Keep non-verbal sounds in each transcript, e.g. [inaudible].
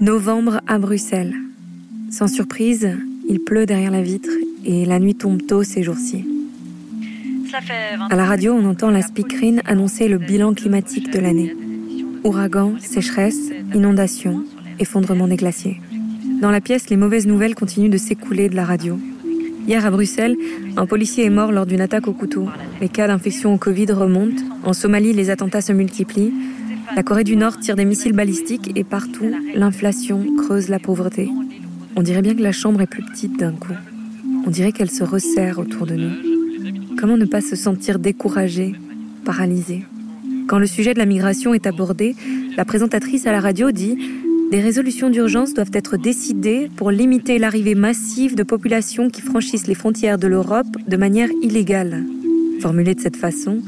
Novembre à Bruxelles. Sans surprise, il pleut derrière la vitre et la nuit tombe tôt ces jours-ci. À la radio, on entend la speakerine annoncer le bilan climatique de l'année. Ouragan, sécheresse, inondations, effondrement des glaciers. Dans la pièce, les mauvaises nouvelles continuent de s'écouler de la radio. Hier à Bruxelles, un policier est mort lors d'une attaque au couteau. Les cas d'infection au Covid remontent. En Somalie, les attentats se multiplient. La Corée du Nord tire des missiles balistiques et partout, l'inflation creuse la pauvreté. On dirait bien que la chambre est plus petite d'un coup. On dirait qu'elle se resserre autour de nous. Comment ne pas se sentir découragé, paralysé? Quand le sujet de la migration est abordé, la présentatrice à la radio dit des résolutions d'urgence doivent être décidées pour limiter l'arrivée massive de populations qui franchissent les frontières de l'Europe de manière illégale. Formulée de cette façon,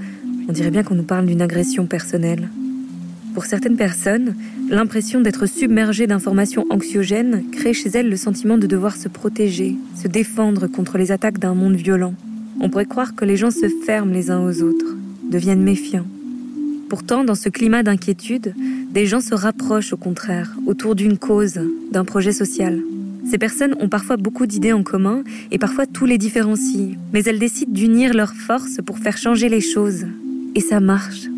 on dirait bien qu'on nous parle d'une agression personnelle. Pour certaines personnes, l'impression d'être submergée d'informations anxiogènes crée chez elles le sentiment de devoir se protéger, se défendre contre les attaques d'un monde violent. On pourrait croire que les gens se ferment les uns aux autres, deviennent méfiants. Pourtant, dans ce climat d'inquiétude, des gens se rapprochent au contraire, autour d'une cause, d'un projet social. Ces personnes ont parfois beaucoup d'idées en commun et parfois tous les différencient, mais elles décident d'unir leurs forces pour faire changer les choses. Et ça marche.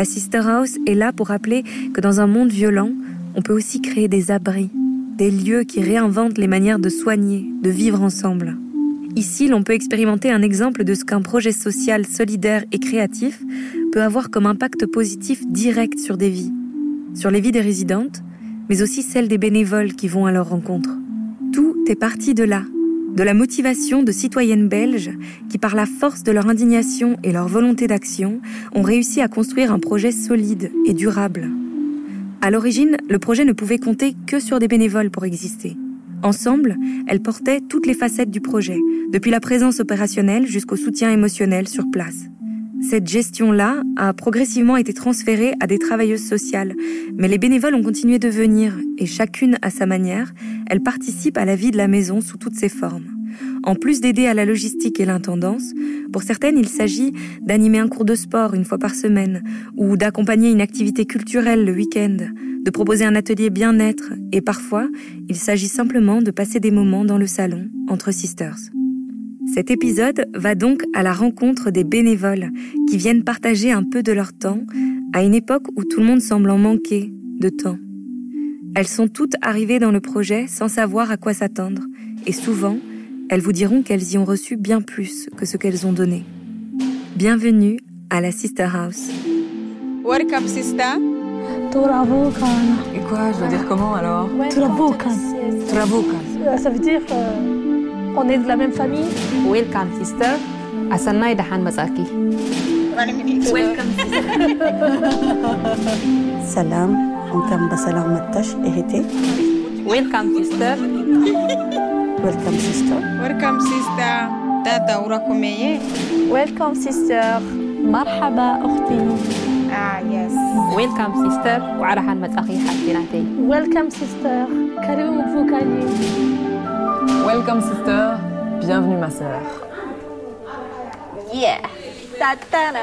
La Sister House est là pour rappeler que dans un monde violent, on peut aussi créer des abris, des lieux qui réinventent les manières de soigner, de vivre ensemble. Ici, l'on peut expérimenter un exemple de ce qu'un projet social solidaire et créatif peut avoir comme impact positif direct sur des vies, sur les vies des résidentes, mais aussi celles des bénévoles qui vont à leur rencontre. Tout est parti de là, de la motivation de citoyennes belges qui, par la force de leur indignation et leur volonté d'action, ont réussi à construire un projet solide et durable. À l'origine, le projet ne pouvait compter que sur des bénévoles pour exister. Ensemble, elles portaient toutes les facettes du projet, depuis la présence opérationnelle jusqu'au soutien émotionnel sur place. Cette gestion-là a progressivement été transférée à des travailleuses sociales, mais les bénévoles ont continué de venir, et chacune à sa manière, elles participent à la vie de la maison sous toutes ses formes. En plus d'aider à la logistique et l'intendance, pour certaines, il s'agit d'animer un cours de sport une fois par semaine, ou d'accompagner une activité culturelle le week-end, de proposer un atelier bien-être, et parfois, il s'agit simplement de passer des moments dans le salon entre sisters. Cet épisode va donc à la rencontre des bénévoles qui viennent partager un peu de leur temps à une époque où tout le monde semble en manquer de temps. Elles sont toutes arrivées dans le projet sans savoir à quoi s'attendre et souvent, elles vous diront qu'elles y ont reçu bien plus que ce qu'elles ont donné. Bienvenue à la Sister House. Welcome, sister. Et quoi, je dois dire comment alors. Turabukan. Ça veut dire euh, on est de la même famille. Welcome sister. Asanay dahan mazaki. Welcome, سلام وكان بسلامتش اهتي Welcome sister. ويلكم سيستر Welcome, sister. Dada وراكم إيه؟ Welcome sister. مرحبا أختي. Ah, yes. Welcome sister. وعرحان mazaki حبيناتي. Welcome sister. كريم مفوكالي. Welcome sister, bienvenue ma sœur. Yeah. Ta ta. [laughs]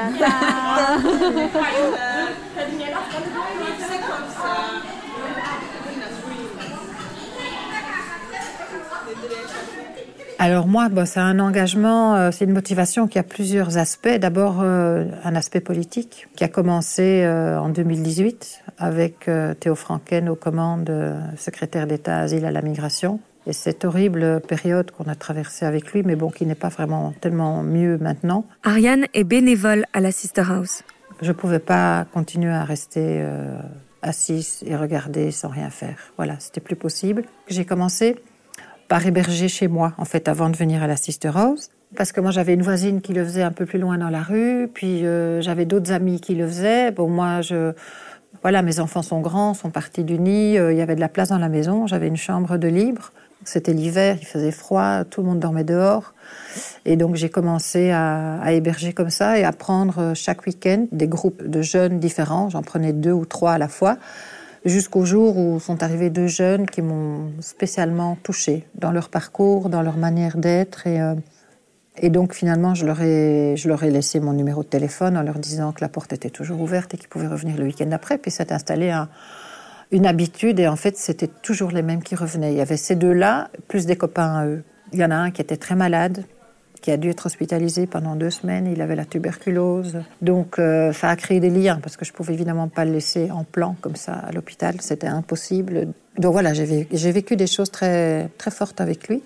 Alors moi, bah, c'est un engagement, euh, c'est une motivation qui a plusieurs aspects. D'abord, euh, un aspect politique qui a commencé euh, en 2018 avec euh, Théo Franken aux commandes euh, secrétaire d'État asile à la migration. Et cette horrible période qu'on a traversée avec lui, mais bon, qui n'est pas vraiment tellement mieux maintenant. Ariane est bénévole à la Sister House. Je pouvais pas continuer à rester euh, assise et regarder sans rien faire. Voilà, c'était plus possible. J'ai commencé par héberger chez moi, en fait, avant de venir à la Sister House. Parce que moi, j'avais une voisine qui le faisait un peu plus loin dans la rue, puis euh, j'avais d'autres amis qui le faisaient. Bon, moi, je... Voilà, mes enfants sont grands, sont partis du nid, euh, il y avait de la place dans la maison, j'avais une chambre de libre. C'était l'hiver, il faisait froid, tout le monde dormait dehors. Et donc j'ai commencé à, héberger comme ça et à prendre euh, chaque week-end des groupes de jeunes différents. J'en prenais deux ou trois à la fois, jusqu'au jour où sont arrivés deux jeunes qui m'ont spécialement touchée dans leur parcours, dans leur manière d'être. Et, euh, donc finalement, je leur, ai, je leur ai laissé mon numéro de téléphone en leur disant que la porte était toujours ouverte et qu'ils pouvaient revenir le week-end après. Puis s'est installé un, une habitude et en fait c'était toujours les mêmes qui revenaient. Il y avait ces deux-là, plus des copains à eux. Il y en a un qui était très malade, qui a dû être hospitalisé pendant deux semaines. Il avait la tuberculose. Donc euh, ça a créé des liens parce que je pouvais évidemment pas le laisser en plan comme ça à l'hôpital. C'était impossible. Donc voilà, j'ai vécu des choses très, très fortes avec lui.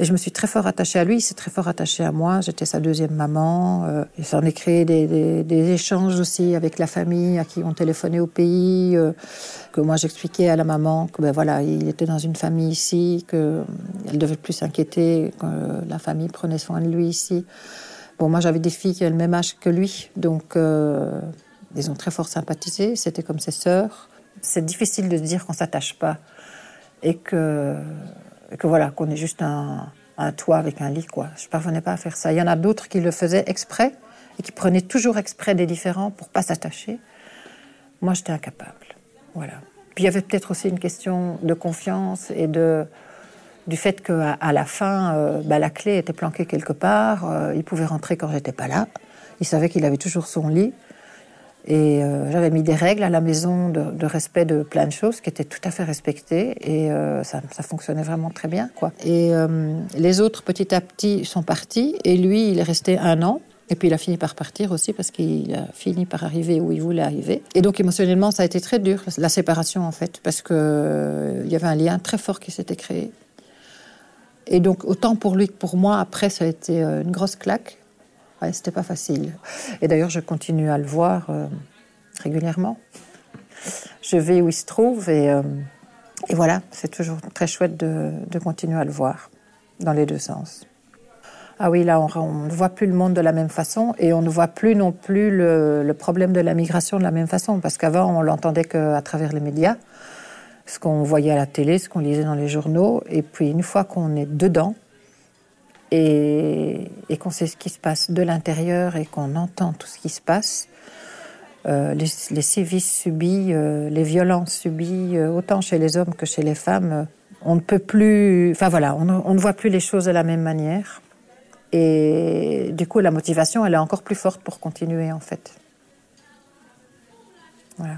Et je me suis très fort attachée à lui, il s'est très fort attaché à moi. J'étais sa deuxième maman. Euh, et ça en est créé des, échanges aussi avec la famille à qui on téléphonait au pays. Euh, que moi j'expliquais à la maman que ben voilà, il était dans une famille ici, qu'elle devait plus s'inquiéter, que la famille prenait soin de lui ici. Bon, moi j'avais des filles qui avaient le même âge que lui, donc euh, ils ont très fort sympathisé. C'était comme ses sœurs. C'est difficile de se dire qu'on s'attache pas et que que voilà, qu'on est juste un, toit avec un lit, quoi. Je parvenais pas à faire ça. Il y en a d'autres qui le faisaient exprès et qui prenaient toujours exprès des différents pour pas s'attacher. Moi, j'étais incapable. Voilà. Puis il y avait peut-être aussi une question de confiance et de du fait qu'à la fin, euh, bah, la clé était planquée quelque part. Euh, il pouvait rentrer quand j'étais pas là. Il savait qu'il avait toujours son lit. Et euh, j'avais mis des règles à la maison de, respect de plein de choses qui étaient tout à fait respectées. Et euh, ça, fonctionnait vraiment très bien. Et euh, les autres, petit à petit, sont partis. Et lui, il est resté un an. Et puis il a fini par partir aussi parce qu'il a fini par arriver où il voulait arriver. Et donc émotionnellement, ça a été très dur, la séparation en fait, parce qu'il il y avait un lien très fort qui s'était créé. Et donc autant pour lui que pour moi, après, ça a été une grosse claque. Ouais, c'était pas facile. Et d'ailleurs, je continue à le voir euh, régulièrement. Je vais où il se trouve et, euh, voilà, c'est toujours très chouette de, de, continuer à le voir dans les deux sens. Ah oui, là, on, ne voit plus le monde de la même façon et on ne voit plus non plus le, le problème de la migration de la même façon parce qu'avant, on l'entendait qu'à travers les médias, ce qu'on voyait à la télé, ce qu'on lisait dans les journaux. Et puis, une fois qu'on est dedans, et, qu'on sait ce qui se passe de l'intérieur et qu'on entend tout ce qui se passe, euh, les, sévices subis, euh, les violences subies, euh, autant chez les hommes que chez les femmes, on ne peut plus. Enfin voilà, on, ne voit plus les choses de la même manière. Et du coup, la motivation, elle est encore plus forte pour continuer, en fait. Voilà.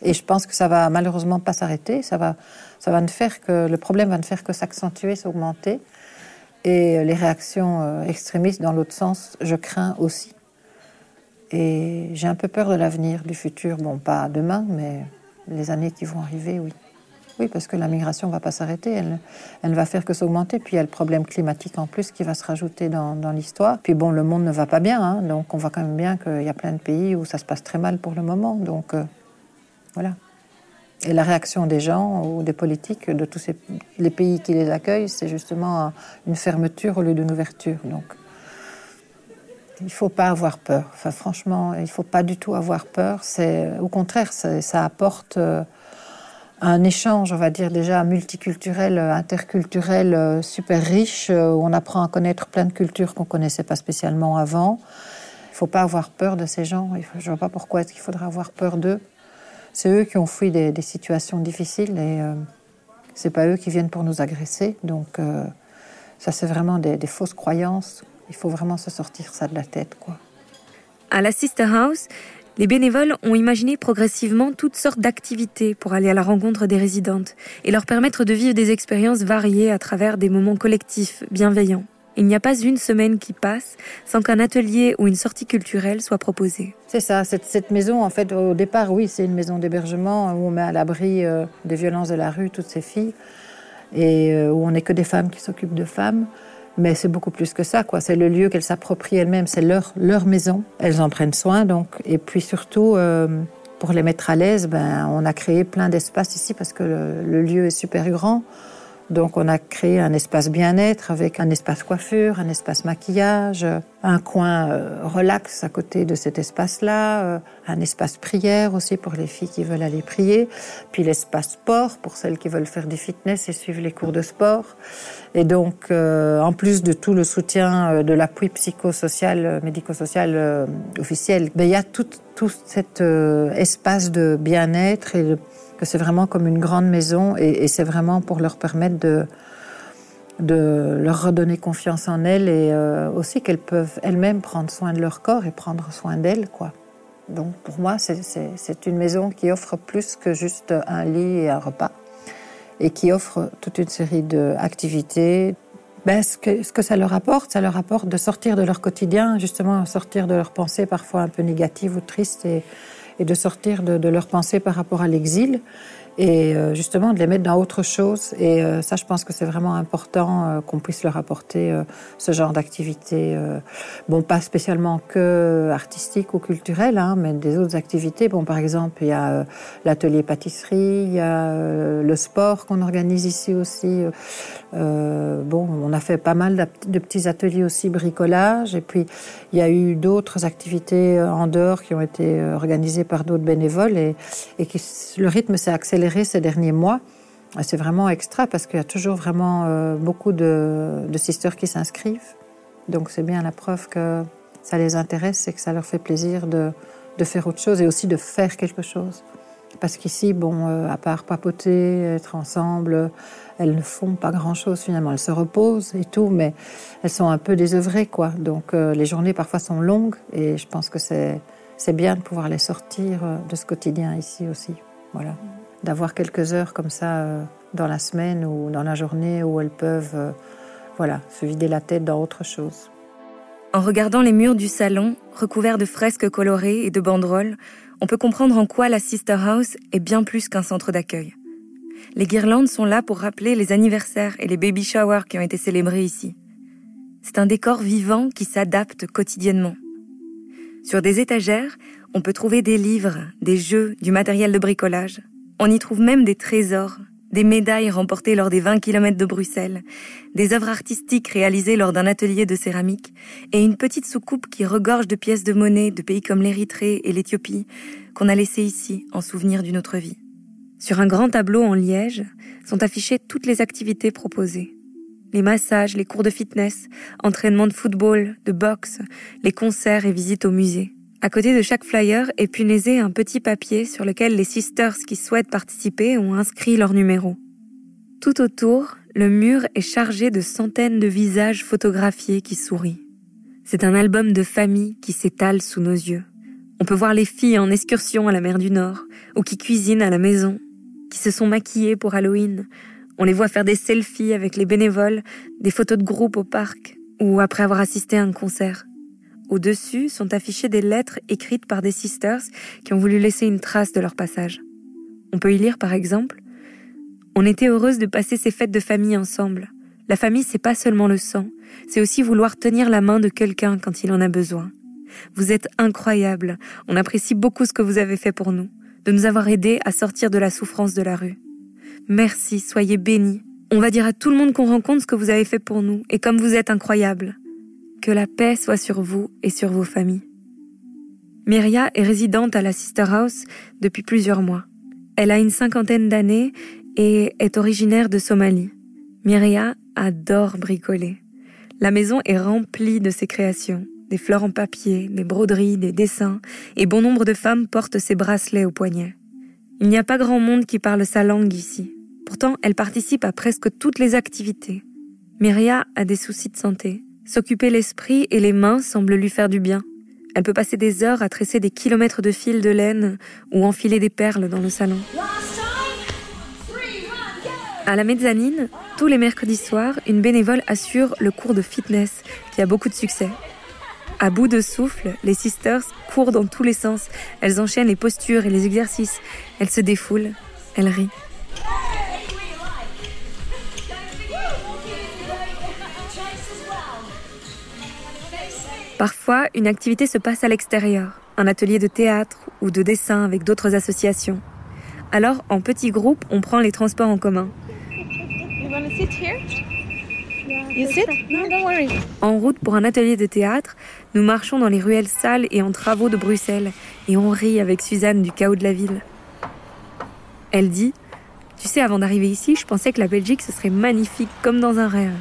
Et je pense que ça va malheureusement pas s'arrêter. Ça va, ça va ne faire que le problème va ne faire que s'accentuer, s'augmenter. Et les réactions euh, extrémistes dans l'autre sens, je crains aussi. Et j'ai un peu peur de l'avenir, du futur. Bon, pas demain, mais les années qui vont arriver, oui. Oui, parce que la migration ne va pas s'arrêter, elle, ne va faire que s'augmenter. Puis il y a le problème climatique en plus qui va se rajouter dans, dans l'histoire. Puis bon, le monde ne va pas bien, hein, donc on voit quand même bien qu'il y a plein de pays où ça se passe très mal pour le moment. Donc euh, voilà. Et la réaction des gens ou des politiques de tous les pays qui les accueillent, c'est justement une fermeture au lieu d'une ouverture. Donc, il ne faut pas avoir peur. Enfin, franchement, il ne faut pas du tout avoir peur. Au contraire, ça apporte euh, un échange, on va dire déjà multiculturel, interculturel, euh, super riche, euh, où on apprend à connaître plein de cultures qu'on connaissait pas spécialement avant. Il ne faut pas avoir peur de ces gens. Je ne vois pas pourquoi est-ce faudrait avoir peur d'eux. C'est eux qui ont fui des, situations difficiles et euh, c'est pas eux qui viennent pour nous agresser. Donc euh, ça, c'est vraiment des, fausses croyances. Il faut vraiment se sortir ça de la tête, quoi. À la Sister House, les bénévoles ont imaginé progressivement toutes sortes d'activités pour aller à la rencontre des résidentes et leur permettre de vivre des expériences variées à travers des moments collectifs bienveillants. Il n'y a pas une semaine qui passe sans qu'un atelier ou une sortie culturelle soit proposé. C'est ça, cette, maison, en fait, au départ, oui, c'est une maison d'hébergement où on met à l'abri euh, des violences de la rue toutes ces filles et euh, où on n'est que des femmes qui s'occupent de femmes. Mais c'est beaucoup plus que ça, quoi. C'est le lieu qu'elles s'approprient elles-mêmes, c'est leur, leur maison. Elles en prennent soin, donc. Et puis surtout, euh, pour les mettre à l'aise, ben, on a créé plein d'espaces ici parce que le lieu est super grand. Donc on a créé un espace bien-être avec un espace coiffure, un espace maquillage, un coin euh, relax à côté de cet espace-là, euh, un espace prière aussi pour les filles qui veulent aller prier, puis l'espace sport pour celles qui veulent faire du fitness et suivre les cours de sport. Et donc euh, en plus de tout le soutien de l'appui psychosocial, médico-social officiel, ben, il y a tout, tout cet espace de bien-être et de que c'est vraiment comme une grande maison et, c'est vraiment pour leur permettre de, leur redonner confiance en elles et euh, aussi qu'elles peuvent elles-mêmes prendre soin de leur corps et prendre soin d'elles, quoi. Donc pour moi, c'est une maison qui offre plus que juste un lit et un repas, et qui offre toute une série d'activités. Ben, ce, que, ce que ça leur apporte, ça leur apporte de sortir de leur quotidien, justement, sortir de leurs pensées parfois un peu négatives ou tristes, et, et de sortir de, leurs pensées par rapport à l'exil et euh, justement de les mettre dans autre chose. Et euh, ça, je pense que c'est vraiment important euh, qu'on puisse leur apporter ce genre d'activité. bon, pas spécialement que artistique ou culturelle, hein, mais des autres activités. Bon, par exemple, il y a l'atelier pâtisserie, il y a le sport qu'on organise ici aussi. bon, on a fait pas mal de petits ateliers aussi bricolage. Et puis, il y a eu d'autres activités en dehors qui ont été organisées par d'autres bénévoles et, et le rythme s'est accéléré ces derniers mois. C'est vraiment extra parce qu'il y a toujours vraiment euh, beaucoup de, sisters qui s'inscrivent. Donc c'est bien la preuve que ça les intéresse et que ça leur fait plaisir de, faire autre chose et aussi de faire quelque chose. Parce qu'ici, bon, euh, à part papoter, être ensemble, elles ne font pas grand-chose finalement. Elles se reposent et tout, mais elles sont un peu désœuvrées, quoi. Donc euh, les journées parfois sont longues et je pense que c'est bien de pouvoir les sortir de ce quotidien ici aussi. Voilà d'avoir quelques heures comme ça euh, dans la semaine ou dans la journée où elles peuvent euh, voilà, se vider la tête dans autre chose. En regardant les murs du salon, recouverts de fresques colorées et de banderoles, on peut comprendre en quoi la Sister House est bien plus qu'un centre d'accueil. Les guirlandes sont là pour rappeler les anniversaires et les baby showers qui ont été célébrés ici. C'est un décor vivant qui s'adapte quotidiennement. Sur des étagères, on peut trouver des livres, des jeux, du matériel de bricolage. On y trouve même des trésors, des médailles remportées lors des 20 km de Bruxelles, des œuvres artistiques réalisées lors d'un atelier de céramique, et une petite soucoupe qui regorge de pièces de monnaie de pays comme l'Érythrée et l'Éthiopie, qu'on a laissées ici en souvenir d'une autre vie. Sur un grand tableau en liège sont affichées toutes les activités proposées. Les massages, les cours de fitness, entraînements de football, de boxe, les concerts et visites au musée. À côté de chaque flyer est punaisé un petit papier sur lequel les sisters qui souhaitent participer ont inscrit leur numéro. Tout autour, le mur est chargé de centaines de visages photographiés qui sourient. C'est un album de famille qui s'étale sous nos yeux. On peut voir les filles en excursion à la mer du Nord, ou qui cuisinent à la maison, qui se sont maquillées pour Halloween. On les voit faire des selfies avec les bénévoles, des photos de groupe au parc, ou après avoir assisté à un concert. Au-dessus sont affichées des lettres écrites par des sisters qui ont voulu laisser une trace de leur passage. On peut y lire par exemple On était heureuse de passer ces fêtes de famille ensemble. La famille, c'est pas seulement le sang, c'est aussi vouloir tenir la main de quelqu'un quand il en a besoin. Vous êtes incroyable. On apprécie beaucoup ce que vous avez fait pour nous, de nous avoir aidés à sortir de la souffrance de la rue. Merci, soyez bénis. On va dire à tout le monde qu'on rencontre ce que vous avez fait pour nous, et comme vous êtes incroyable. Que la paix soit sur vous et sur vos familles. Myria est résidente à la Sister House depuis plusieurs mois. Elle a une cinquantaine d'années et est originaire de Somalie. Myria adore bricoler. La maison est remplie de ses créations. Des fleurs en papier, des broderies, des dessins, et bon nombre de femmes portent ses bracelets au poignet. Il n'y a pas grand monde qui parle sa langue ici. Pourtant, elle participe à presque toutes les activités. Myria a des soucis de santé. S'occuper l'esprit et les mains semble lui faire du bien. Elle peut passer des heures à tresser des kilomètres de fils de laine ou enfiler des perles dans le salon. À la mezzanine, tous les mercredis soirs, une bénévole assure le cours de fitness qui a beaucoup de succès. À bout de souffle, les sisters courent dans tous les sens. Elles enchaînent les postures et les exercices. Elles se défoulent. Elles rient. Parfois, une activité se passe à l'extérieur, un atelier de théâtre ou de dessin avec d'autres associations. Alors, en petits groupes, on prend les transports en commun. En route pour un atelier de théâtre, nous marchons dans les ruelles sales et en travaux de Bruxelles et on rit avec Suzanne du chaos de la ville. Elle dit Tu sais, avant d'arriver ici, je pensais que la Belgique ce serait magnifique comme dans un rêve.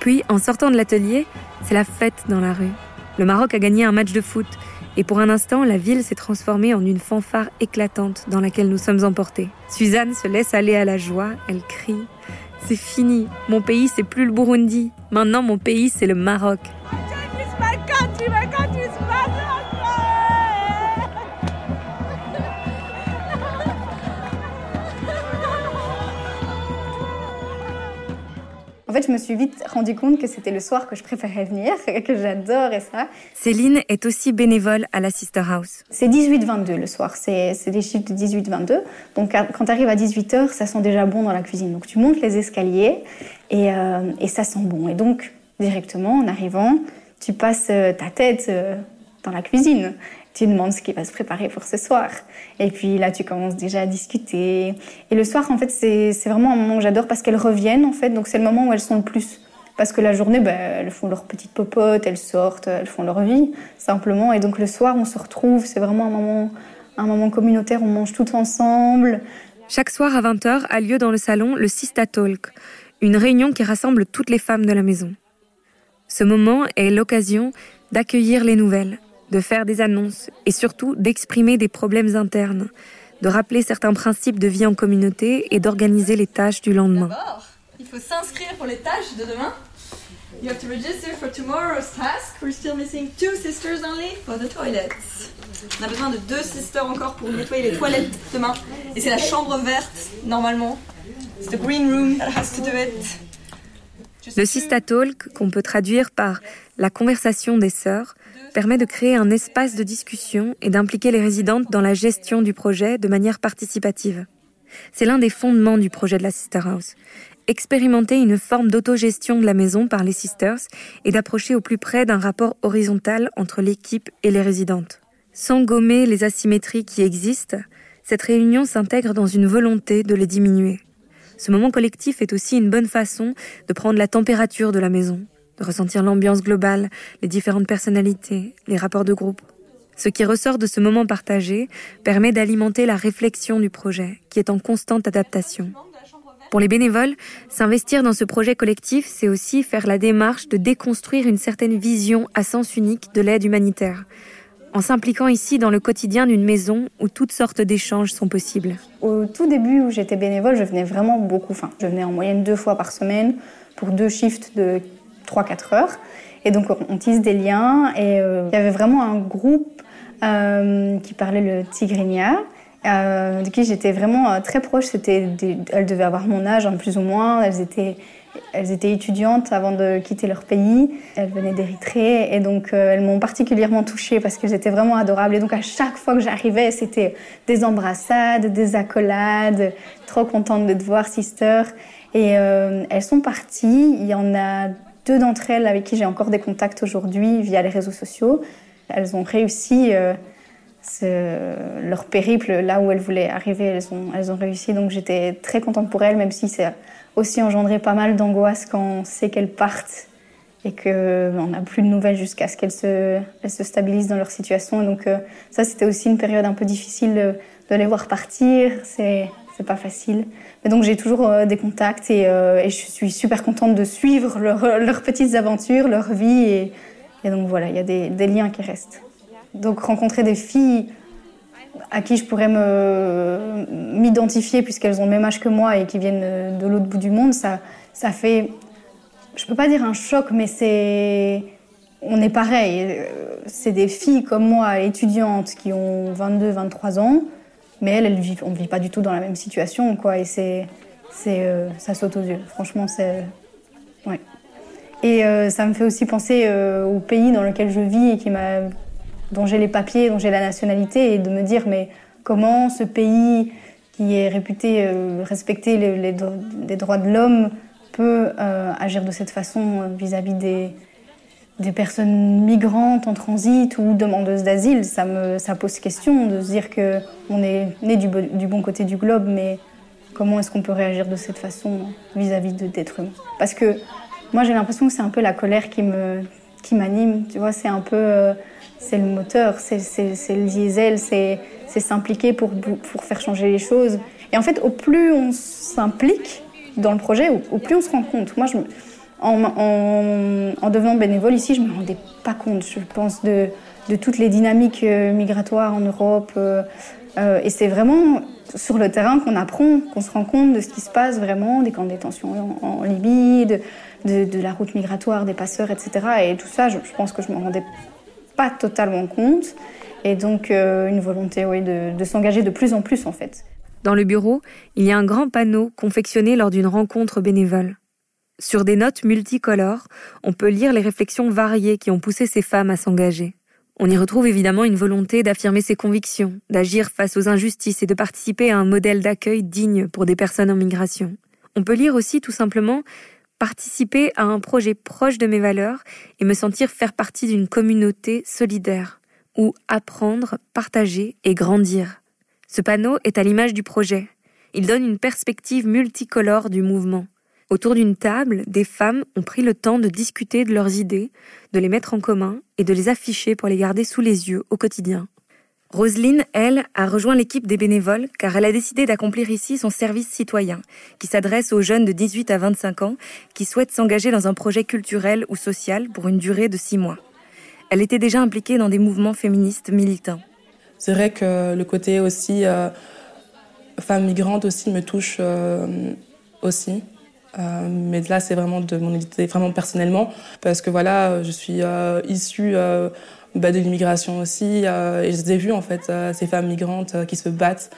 Puis, en sortant de l'atelier, c'est la fête dans la rue. Le Maroc a gagné un match de foot, et pour un instant, la ville s'est transformée en une fanfare éclatante dans laquelle nous sommes emportés. Suzanne se laisse aller à la joie, elle crie C'est fini, mon pays c'est plus le Burundi, maintenant mon pays c'est le Maroc. En fait, je me suis vite rendu compte que c'était le soir que je préférais venir, [laughs] que j'adorais ça. Céline est aussi bénévole à la Sister House. C'est 18-22 le soir, c'est des chiffres de 18-22. Donc quand tu arrives à 18h, ça sent déjà bon dans la cuisine. Donc tu montes les escaliers et, euh, et ça sent bon. Et donc directement, en arrivant, tu passes euh, ta tête euh, dans la cuisine tu demandes ce qui va se préparer pour ce soir. Et puis là, tu commences déjà à discuter. Et le soir, en fait, c'est vraiment un moment que j'adore parce qu'elles reviennent, en fait. Donc c'est le moment où elles sont le plus. Parce que la journée, ben, elles font leur petite popote, elles sortent, elles font leur vie, simplement. Et donc le soir, on se retrouve. C'est vraiment un moment, un moment communautaire. On mange tout ensemble. Chaque soir à 20h a lieu dans le salon le Sista Talk, une réunion qui rassemble toutes les femmes de la maison. Ce moment est l'occasion d'accueillir les nouvelles, de faire des annonces et surtout d'exprimer des problèmes internes, de rappeler certains principes de vie en communauté et d'organiser les tâches du lendemain. D'abord, il faut s'inscrire pour les tâches de demain. You have to register for tomorrow's task. We're still missing two sisters only for the toilets. On a besoin de deux sisters encore pour nettoyer les toilettes demain. Et c'est la chambre verte, normalement. C'est the green room that has to do it. Le Sista Talk, qu'on peut traduire par la conversation des sœurs, permet de créer un espace de discussion et d'impliquer les résidentes dans la gestion du projet de manière participative. C'est l'un des fondements du projet de la Sister House. Expérimenter une forme d'autogestion de la maison par les sisters et d'approcher au plus près d'un rapport horizontal entre l'équipe et les résidentes. Sans gommer les asymétries qui existent, cette réunion s'intègre dans une volonté de les diminuer. Ce moment collectif est aussi une bonne façon de prendre la température de la maison, ressentir l'ambiance globale, les différentes personnalités, les rapports de groupe. Ce qui ressort de ce moment partagé permet d'alimenter la réflexion du projet, qui est en constante adaptation. Pour les bénévoles, s'investir dans ce projet collectif, c'est aussi faire la démarche de déconstruire une certaine vision à sens unique de l'aide humanitaire, en s'impliquant ici dans le quotidien d'une maison où toutes sortes d'échanges sont possibles. Au tout début où j'étais bénévole, je venais vraiment beaucoup. Enfin, je venais en moyenne deux fois par semaine pour deux shifts de 3-4 heures. Et donc on tisse des liens et euh, il y avait vraiment un groupe euh, qui parlait le tigrinya, euh, de qui j'étais vraiment très proche. C'était elles devaient avoir mon âge, hein, plus ou moins. Elles étaient, elles étaient étudiantes avant de quitter leur pays. Elles venaient d'Érythrée et donc elles m'ont particulièrement touchée parce qu'elles étaient vraiment adorables. Et donc à chaque fois que j'arrivais, c'était des embrassades, des accolades. Trop contente de te voir, sister. Et elles sont parties. Il y en a deux d'entre elles avec qui j'ai encore des contacts aujourd'hui via les réseaux sociaux. Elles ont réussi euh, leur périple là où elles voulaient arriver. Elles ont, elles ont réussi, donc j'étais très contente pour elles, même si c'est aussi engendré pas mal d'angoisse quand on sait qu'elles partent et qu'on n'a plus de nouvelles jusqu'à ce qu'elles se, se stabilisent dans leur situation. donc euh, ça, c'était aussi une période un peu difficile de, de les voir partir. C'est c'est pas facile. Mais donc j'ai toujours euh, des contacts euh, et, je suis super contente de suivre leurs petites aventures, leur vie. Et, donc voilà, il y a des, liens qui restent. Donc rencontrer des filles à qui je pourrais m'identifier puisqu'elles ont le même âge que moi et qui viennent de l'autre bout du monde, ça, ça fait, je peux pas dire un choc, mais c'est, on est pareil. C'est des filles comme moi, étudiantes, qui ont 22, 23 ans mais elle, elle vit, on ne vit pas du tout dans la même situation, quoi. Et c'est, c'est, euh, ça saute aux yeux. Franchement, c'est, ouais. Et euh, ça me fait aussi penser euh, au pays dans lequel je vis et qui m'a, dont j'ai les papiers, dont j'ai la nationalité, et de me dire, mais comment ce pays qui est réputé respecter les, les, droits de l'homme peut agir de cette façon vis-à-vis des des personnes migrantes en transit ou demandeuses d'asile, ça, me, ça pose question de se dire qu'on est né du, bon côté du globe, mais comment est-ce qu'on peut réagir de cette façon vis-à-vis d'êtres humains? Parce que moi j'ai l'impression que c'est un peu la colère qui me qui m'anime, tu vois, c'est un peu euh, c'est le moteur, c'est le diesel, c'est s'impliquer pour, pour faire changer les choses. Et en fait, au plus on s'implique dans le projet, au, au, plus on se rend compte. Moi, je, en, devenant bénévole ici, je ne me rendais pas compte, je pense, de, toutes les dynamiques euh, migratoires en Europe. Euh, euh, et c'est vraiment sur le terrain qu'on apprend, qu'on se rend compte de ce qui se passe vraiment, des camps de détention en, Libye, de, la route migratoire, des passeurs, etc. Et tout ça, je, pense que je ne m'en rendais pas totalement compte. Et donc, euh, une volonté oui, de, de s'engager de plus en plus, en fait. Dans le bureau, il y a un grand panneau confectionné lors d'une rencontre bénévole. Sur des notes multicolores, on peut lire les réflexions variées qui ont poussé ces femmes à s'engager. On y retrouve évidemment une volonté d'affirmer ses convictions, d'agir face aux injustices et de participer à un modèle d'accueil digne pour des personnes en migration. On peut lire aussi tout simplement participer à un projet proche de mes valeurs et me sentir faire partie d'une communauté solidaire, ou apprendre, partager et grandir. Ce panneau est à l'image du projet. Il donne une perspective multicolore du mouvement. Autour d'une table, des femmes ont pris le temps de discuter de leurs idées, de les mettre en commun et de les afficher pour les garder sous les yeux au quotidien. Roselyne, elle, a rejoint l'équipe des bénévoles car elle a décidé d'accomplir ici son service citoyen, qui s'adresse aux jeunes de 18 à 25 ans qui souhaitent s'engager dans un projet culturel ou social pour une durée de six mois. Elle était déjà impliquée dans des mouvements féministes militants. C'est vrai que le côté aussi euh, femme migrante me touche euh, aussi. Euh, mais là, c'est vraiment de mon idée, vraiment personnellement, parce que voilà, je suis issue bah, de l'immigration aussi. Euh, et je les ai vues, en fait, euh, ces femmes migrantes euh, qui se battent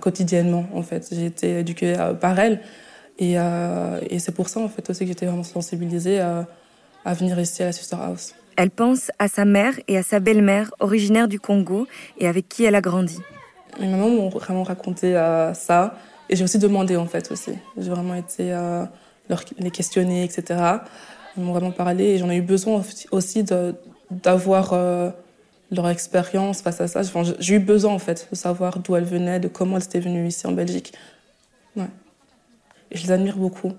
quotidiennement, en fait. J'ai été éduquée par elles. Et, et c'est pour ça, en fait, aussi que j'étais vraiment sensibilisée à venir ici à la Sister House. Elle pense à sa mère et à sa belle-mère, originaire du Congo, et avec qui elle a grandi. Mes mamans m'ont vraiment raconté ça. Et j'ai aussi demandé, en fait, aussi. J'ai vraiment été leur, les questionner, etc. Ils m'ont vraiment parlé et j'en ai eu besoin aussi d'avoir euh, leur expérience face à ça. j'ai eu besoin en fait de savoir d'où elles venaient, de comment elles étaient venues ici en Belgique. Ouais. Et je les admire beaucoup.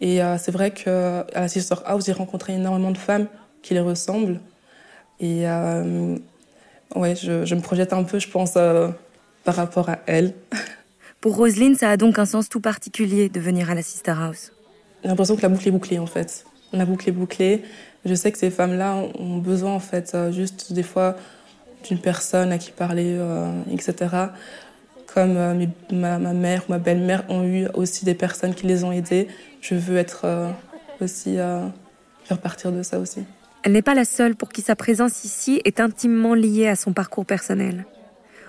Et euh, c'est vrai qu'à la Sister House, j'ai rencontré énormément de femmes qui les ressemblent. Et euh, ouais, je, me projette un peu, je pense, par rapport à elles. [laughs] Pour Roselyne, ça a donc un sens tout particulier de venir à la Sister House. J'ai l'impression que la boucle est bouclée en fait. La boucle est bouclée. Je sais que ces femmes-là ont besoin, en fait, euh, juste des fois d'une personne à qui parler, euh, etc. Comme euh, ma, mère ou ma belle-mère ont eu aussi des personnes qui les ont aidées. Je veux être aussi, faire partir de ça aussi. Elle n'est pas la seule pour qui sa présence ici est intimement liée à son parcours personnel.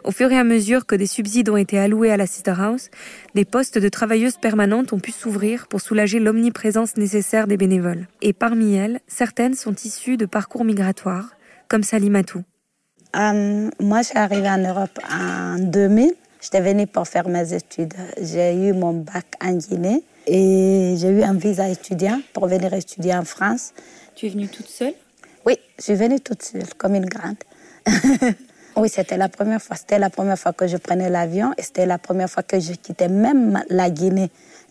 Au fur et à mesure que des subsides ont été alloués à la Sister House, des postes de travailleuses permanentes ont pu s'ouvrir pour soulager l'omniprésence nécessaire des bénévoles. Et parmi elles, certaines sont issues de parcours migratoires, comme Salimatou. Euh, moi, je suis arrivée en Europe en 2000. J'étais venue pour faire mes études. J'ai eu mon bac en Guinée et j'ai eu un visa étudiant pour venir étudier en France. Tu es venue toute seule? Oui, je suis venue toute seule, comme une grande. [laughs] Oui, c'était la première fois. C'était la première fois que je prenais l'avion et c'était la première fois que je quittais même la Guinée.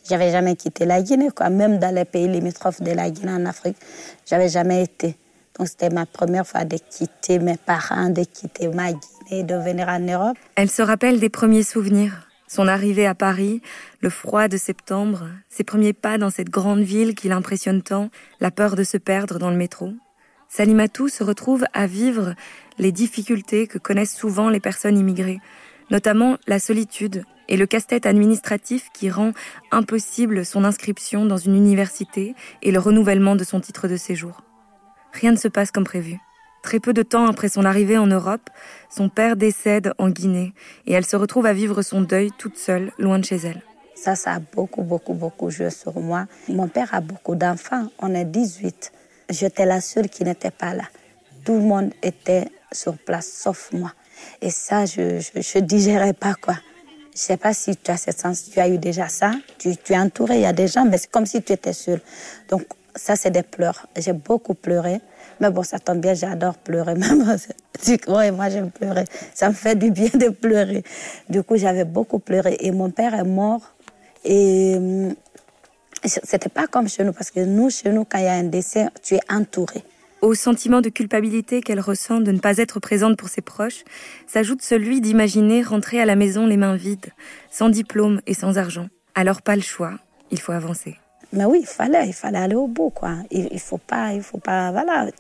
J'avais jamais quitté la Guinée, quoi. Même dans les pays limitrophes de la Guinée en Afrique, j'avais jamais été. Donc c'était ma première fois de quitter mes parents, de quitter ma Guinée, de venir en Europe. Elle se rappelle des premiers souvenirs. Son arrivée à Paris, le froid de septembre, ses premiers pas dans cette grande ville qui l'impressionne tant, la peur de se perdre dans le métro. Salimatou se retrouve à vivre les difficultés que connaissent souvent les personnes immigrées, notamment la solitude et le casse-tête administratif qui rend impossible son inscription dans une université et le renouvellement de son titre de séjour. Rien ne se passe comme prévu. Très peu de temps après son arrivée en Europe, son père décède en Guinée et elle se retrouve à vivre son deuil toute seule, loin de chez elle. Ça, ça a beaucoup, beaucoup, beaucoup joué sur moi. Mon père a beaucoup d'enfants, on est 18. J'étais la seule qui n'était pas là. Tout le monde était sur place, sauf moi. Et ça, je ne digérais pas, quoi. Je sais pas si tu as cette sens, tu as eu déjà ça. Tu, es entouré, il y a des gens, mais c'est comme si tu étais seul. Donc, ça, c'est des pleurs. J'ai beaucoup pleuré. Mais bon, ça tombe bien, j'adore pleurer. [laughs] Même, ouais, moi, j'aime pleurer. Ça me fait du bien de pleurer. Du coup, j'avais beaucoup pleuré. Et mon père est mort. Et hum, c'était pas comme chez nous, parce que nous, chez nous, quand il y a un décès, tu es entouré. Au sentiment de culpabilité qu'elle ressent de ne pas être présente pour ses proches, s'ajoute celui d'imaginer rentrer à la maison les mains vides, sans diplôme et sans argent. Alors pas le choix, il faut avancer. Mais oui, il fallait, il fallait aller au bout, quoi. Il, il faut pas, il faut pas, voilà.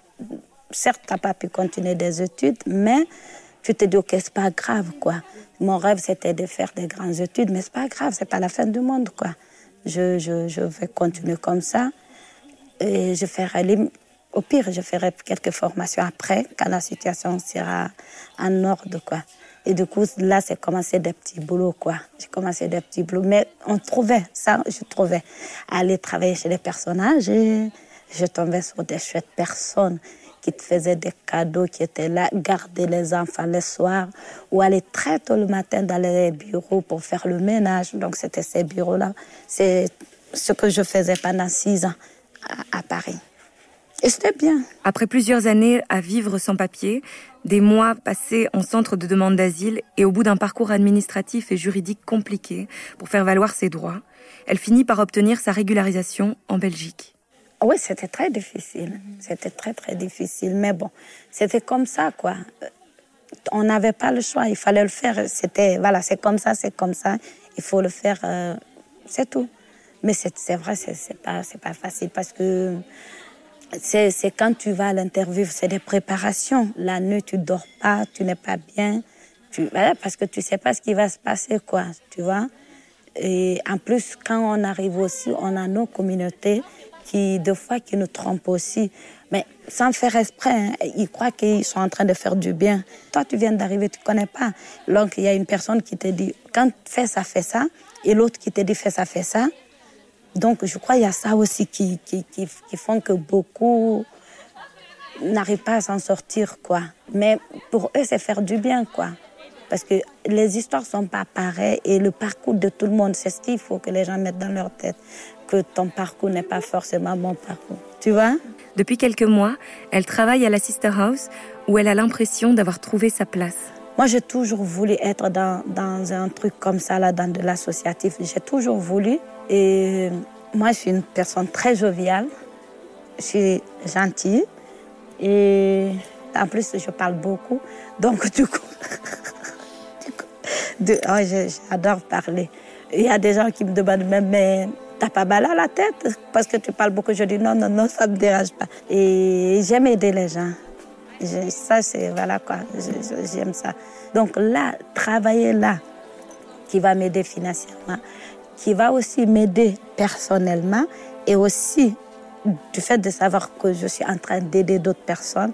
Certes, t'as pas pu continuer des études, mais tu te dis, ok, c'est pas grave, quoi. Mon rêve, c'était de faire des grandes études, mais c'est pas grave, c'est pas la fin du monde, quoi. Je, je, je vais continuer comme ça. Et je ferai, au pire, je ferai quelques formations après, quand la situation sera en ordre, quoi. Et du coup, là, c'est commencé des petits boulots, quoi. J'ai commencé des petits boulots. Mais on trouvait, ça, je trouvais. Aller travailler chez les personnages je tombais sur des chouettes personnes qui te faisaient des cadeaux, qui étaient là, garder les enfants le soir, ou aller très tôt le matin dans les bureaux pour faire le ménage. Donc, c'était ces bureaux-là. C'est ce que je faisais pendant six ans à Paris. Et c'était bien. Après plusieurs années à vivre sans papier, des mois passés en centre de demande d'asile et au bout d'un parcours administratif et juridique compliqué pour faire valoir ses droits, elle finit par obtenir sa régularisation en Belgique. Oui, c'était très difficile. C'était très, très difficile. Mais bon, c'était comme ça, quoi. On n'avait pas le choix. Il fallait le faire. C'était, voilà, c'est comme ça, c'est comme ça. Il faut le faire. Euh, c'est tout. Mais c'est vrai, c'est pas, pas facile parce que c'est quand tu vas à l'interview, c'est des préparations. La nuit, tu dors pas, tu n'es pas bien. Tu, parce que tu sais pas ce qui va se passer, quoi, tu vois. Et en plus, quand on arrive aussi, on a nos communautés qui, deux fois, qui nous trompent aussi. Mais sans faire exprès, hein, ils croient qu'ils sont en train de faire du bien. Toi, tu viens d'arriver, tu connais pas. Donc, il y a une personne qui te dit, quand fais ça, fais ça. Et l'autre qui te dit, fais ça, fais ça. Donc, je crois qu'il y a ça aussi qui, qui, qui, font que beaucoup n'arrivent pas à s'en sortir, quoi. Mais pour eux, c'est faire du bien, quoi. Parce que les histoires ne sont pas pareilles et le parcours de tout le monde, c'est ce qu'il faut que les gens mettent dans leur tête. Que ton parcours n'est pas forcément mon parcours. Tu vois? Depuis quelques mois, elle travaille à la Sister House où elle a l'impression d'avoir trouvé sa place. Moi, j'ai toujours voulu être dans, dans un truc comme ça, là, dans de l'associatif. J'ai toujours voulu. Et moi, je suis une personne très joviale. Je suis gentille. Et en plus, je parle beaucoup. Donc, [laughs] du coup, oh, j'adore parler. Il y a des gens qui me demandent même, mais t'as pas mal à la tête? Parce que tu parles beaucoup. Je dis non, non, non, ça me dérange pas. Et j'aime aider les gens. Ça, c'est, voilà quoi, j'aime ça. Donc là, travailler là, qui va m'aider financièrement, qui va aussi m'aider personnellement et aussi du fait de savoir que je suis en train d'aider d'autres personnes.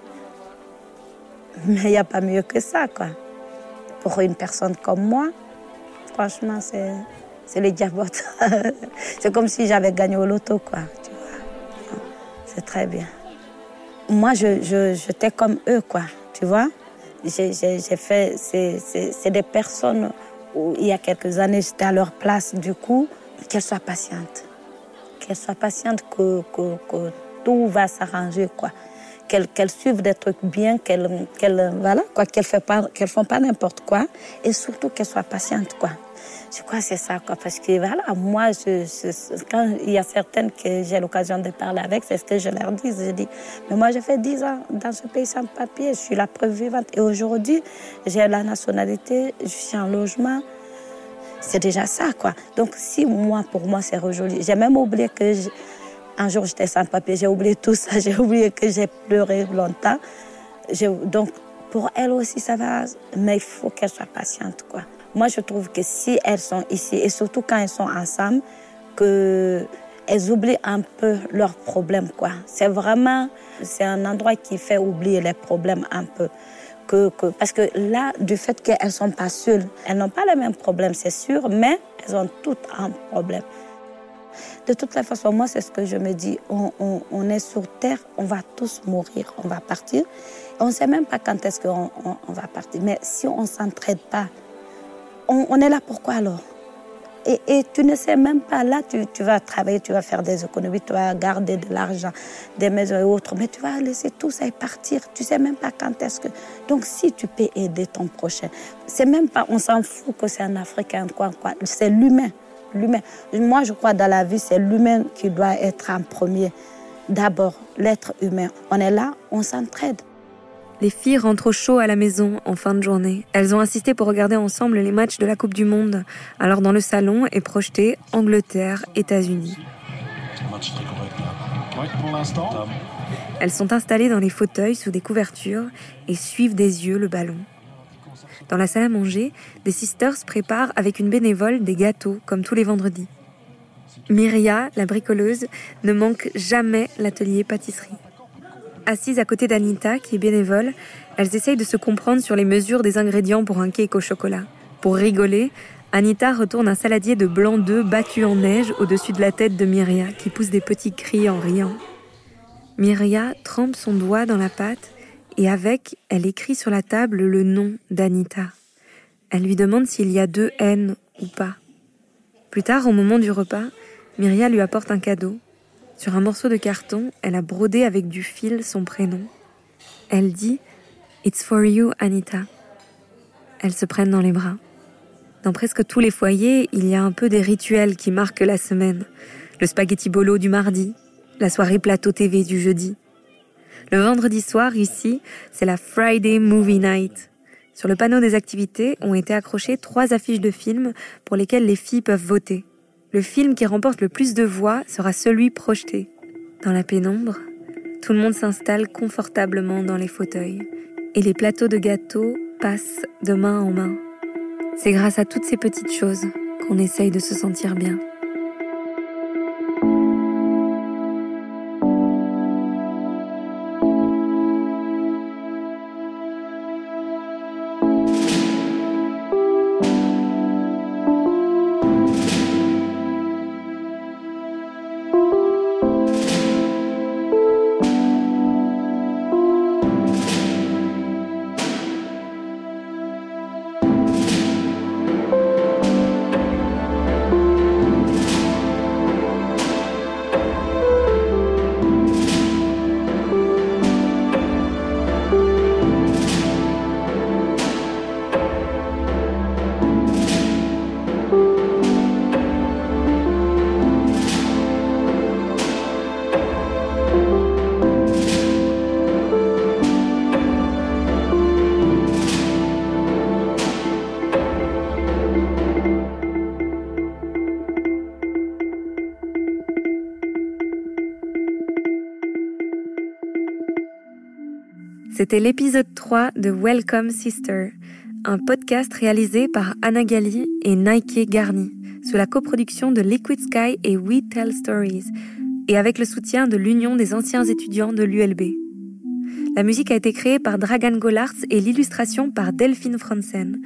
Mais il n'y a pas mieux que ça, quoi. Pour une personne comme moi, franchement, c'est, c'est le diabot. [laughs] c'est comme si j'avais gagné au loto, quoi. C'est très bien. Moi, je, je, j'étais comme eux, quoi. Tu vois. J'ai, j'ai, fait. C'est, c'est, c'est des personnes il y a quelques années, j'étais à leur place. Du coup, qu'elles soient patientes. Qu'elles soient patientes, que, que, tout va s'arranger, quoi. Qu'elles suivent des trucs bien, qu'elles voilà, quoi, qu'elles ne font pas n'importe quoi. Et surtout qu'elles soient patientes, quoi. Je crois que c'est ça, quoi. Parce que voilà, moi, quand il y a certaines que j'ai l'occasion de parler avec, c'est ce que je leur dis. Je dis, mais moi, j'ai fait 10 ans dans ce pays sans papier, je suis la preuve vivante. Et aujourd'hui, j'ai la nationalité, je suis en logement. C'est déjà ça, quoi. Donc, si moi, pour moi, c'est rejoli. J'ai même oublié que un jour j'étais sans papier, j'ai oublié tout ça, [laughs] j'ai oublié que j'ai pleuré longtemps. Donc, pour elle aussi, ça va, mais il faut qu'elle soit patiente, quoi. Moi, je trouve que si elles sont ici, et surtout quand elles sont ensemble, que elles oublient un peu leurs problèmes, quoi. C'est vraiment, c'est un endroit qui fait oublier les problèmes un peu. Que, que, parce que là, du fait qu'elles ne sont pas seules, elles n'ont pas les mêmes problèmes, c'est sûr, mais elles ont toutes un problème. De toute façon, moi, c'est ce que je me dis. On, on, on, est sur Terre, on va tous mourir, on va partir. On ne sait même pas quand est-ce qu'on on, on va partir. Mais si on ne s'entraide pas, on, est là pourquoi alors? Et, tu ne sais même pas, là, tu, vas travailler, tu vas faire des économies, tu vas garder de l'argent, des maisons et autres, mais tu vas laisser tout ça partir. Tu sais même pas quand est-ce que. Donc, si tu peux aider ton prochain, c'est même pas, on s'en fout que c'est un Africain, quoi, quoi. C'est l'humain. L'humain. Moi, je crois dans la vie, c'est l'humain qui doit être en premier. D'abord, l'être humain. On est là, on s'entraide. Les filles rentrent au chaud à la maison en fin de journée. Elles ont insisté pour regarder ensemble les matchs de la Coupe du Monde. Alors dans le salon est projeté Angleterre-États-Unis. Elles sont installées dans les fauteuils sous des couvertures et suivent des yeux le ballon. Dans la salle à manger, des sisters préparent avec une bénévole des gâteaux comme tous les vendredis. Myria, la bricoleuse, ne manque jamais l'atelier pâtisserie. Assises à côté d'Anita, qui est bénévole, elles essayent de se comprendre sur les mesures des ingrédients pour un cake au chocolat. Pour rigoler, Anita retourne un saladier de blanc d'œuf battu en neige au-dessus de la tête de Myria, qui pousse des petits cris en riant. Myria trempe son doigt dans la pâte et avec, elle écrit sur la table le nom d'Anita. Elle lui demande s'il y a deux N ou pas. Plus tard, au moment du repas, Myria lui apporte un cadeau. Sur un morceau de carton, elle a brodé avec du fil son prénom. Elle dit It's for you, Anita. Elles se prennent dans les bras. Dans presque tous les foyers, il y a un peu des rituels qui marquent la semaine. Le spaghetti bolo du mardi, la soirée plateau TV du jeudi. Le vendredi soir, ici, c'est la Friday Movie Night. Sur le panneau des activités ont été accrochées trois affiches de films pour lesquelles les filles peuvent voter. Le film qui remporte le plus de voix sera celui projeté. Dans la pénombre, tout le monde s'installe confortablement dans les fauteuils et les plateaux de gâteaux passent de main en main. C'est grâce à toutes ces petites choses qu'on essaye de se sentir bien. C'était l'épisode 3 de Welcome Sister, un podcast réalisé par Anna Gali et Nike Garni, sous la coproduction de Liquid Sky et We Tell Stories, et avec le soutien de l'Union des anciens étudiants de l'ULB. La musique a été créée par Dragan Golarts et l'illustration par Delphine Franzen.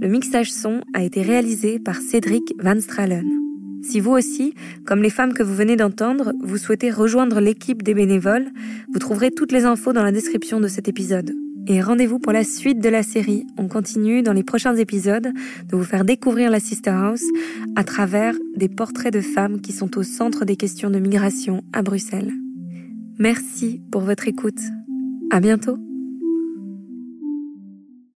Le mixage son a été réalisé par Cédric Van Stralen. Si vous aussi, comme les femmes que vous venez d'entendre, vous souhaitez rejoindre l'équipe des bénévoles, vous trouverez toutes les infos dans la description de cet épisode. Et rendez-vous pour la suite de la série. On continue dans les prochains épisodes de vous faire découvrir la Sister House à travers des portraits de femmes qui sont au centre des questions de migration à Bruxelles. Merci pour votre écoute. À bientôt.